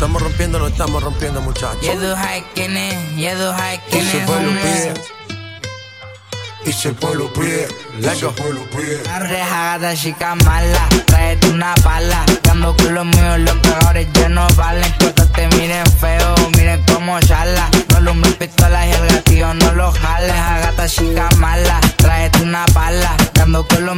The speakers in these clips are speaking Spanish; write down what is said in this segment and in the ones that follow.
estamos rompiendo, lo estamos rompiendo, muchachos. Yedu Haikene, Yedu Y se Haikene, fue lo hombre. pide. Y se fue lo pide. Rejagada chica mala, tráete una pala. Dando con los míos, los peores ya no valen. Que te miren feo, miren cómo charla. No alumbres pistolas y el gatillo no lo jales. Agata chica mala, tráete una pala. Dando con los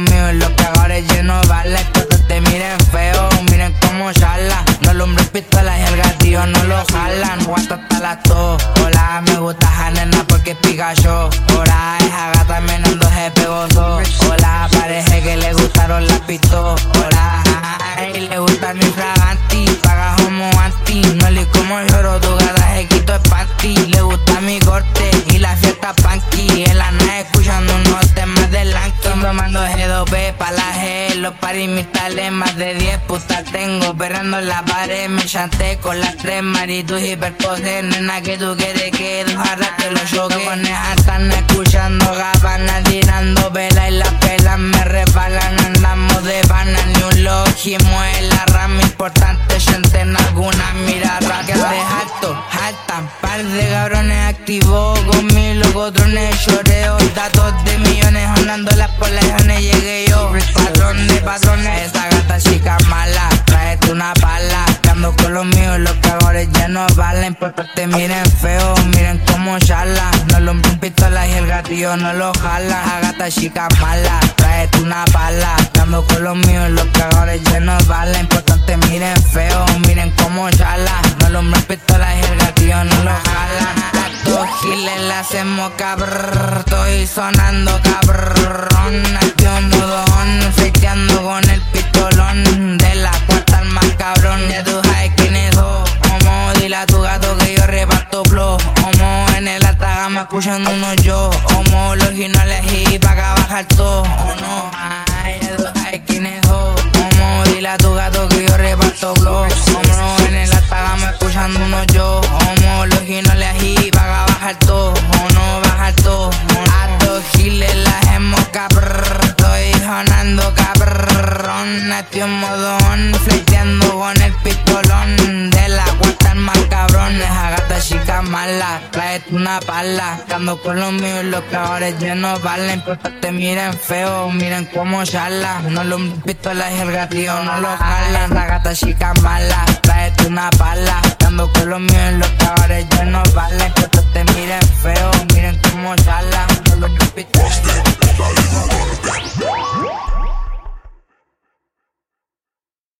Me gusta esa nena porque es Pikachu. Ahora esa gata menando se pegoso. Hola, parece que le gustaron las pistolas. Los paris mis tales, más de 10 putas tengo. Perrando en la pared, me chanté con las tres maritos hiperposes. Nena, que tú quieres que ojalá que lo choque. Con esa están escuchando gabanas, tirando vela y las pelas me resbalan. Andamos de pana, ni un logimo en la rama importante. Gente en alguna mirada que de alto, altan. Par de cabrones activos con mi locotrones, choreo, datos de millones, andando las poblaciones. Llegué yo, patrón. Esa gata chica mala, tráete una pala. Ando con los míos, los cagores ya no valen. Porque te miren feo, miren cómo charla. No lo pistolas y el gatillo no lo jala. A gata chica mala, tráete una pala. Ando con los míos, los cagores ya no valen. Porque te miren feo, miren cómo charla. No lo pistolas y el gatillo no lo jalan. Las dos giles la hacemos cabrón. Estoy sonando cabrón. Aquí un con el pistolón. De la cuarta al más cabrón. Ya tú sabes quién es. Homo, dile a tu gato que yo reparto flow. Homo, en el alta gama escuchando unos yo. Homo, los y pa' acá bajar todo. Oh no, ay, ya tú sabes quién es. Homo, dile a tu gato Sonando cabrón. Estoy en modón, fleteando con el pistolón. De la cuarta más cabrón. Esa gata chica mala, tráete una pala. Ando con los míos, los cabrones no valen. Porque te miren feo, miren cómo charla. No lo pistolas y el gatillo no lo jalan. La gata chica mala, tráete una pala. Ando con los míos, los cabrones no valen. Porque te miren feo, miren cómo charla. No lo pistolas.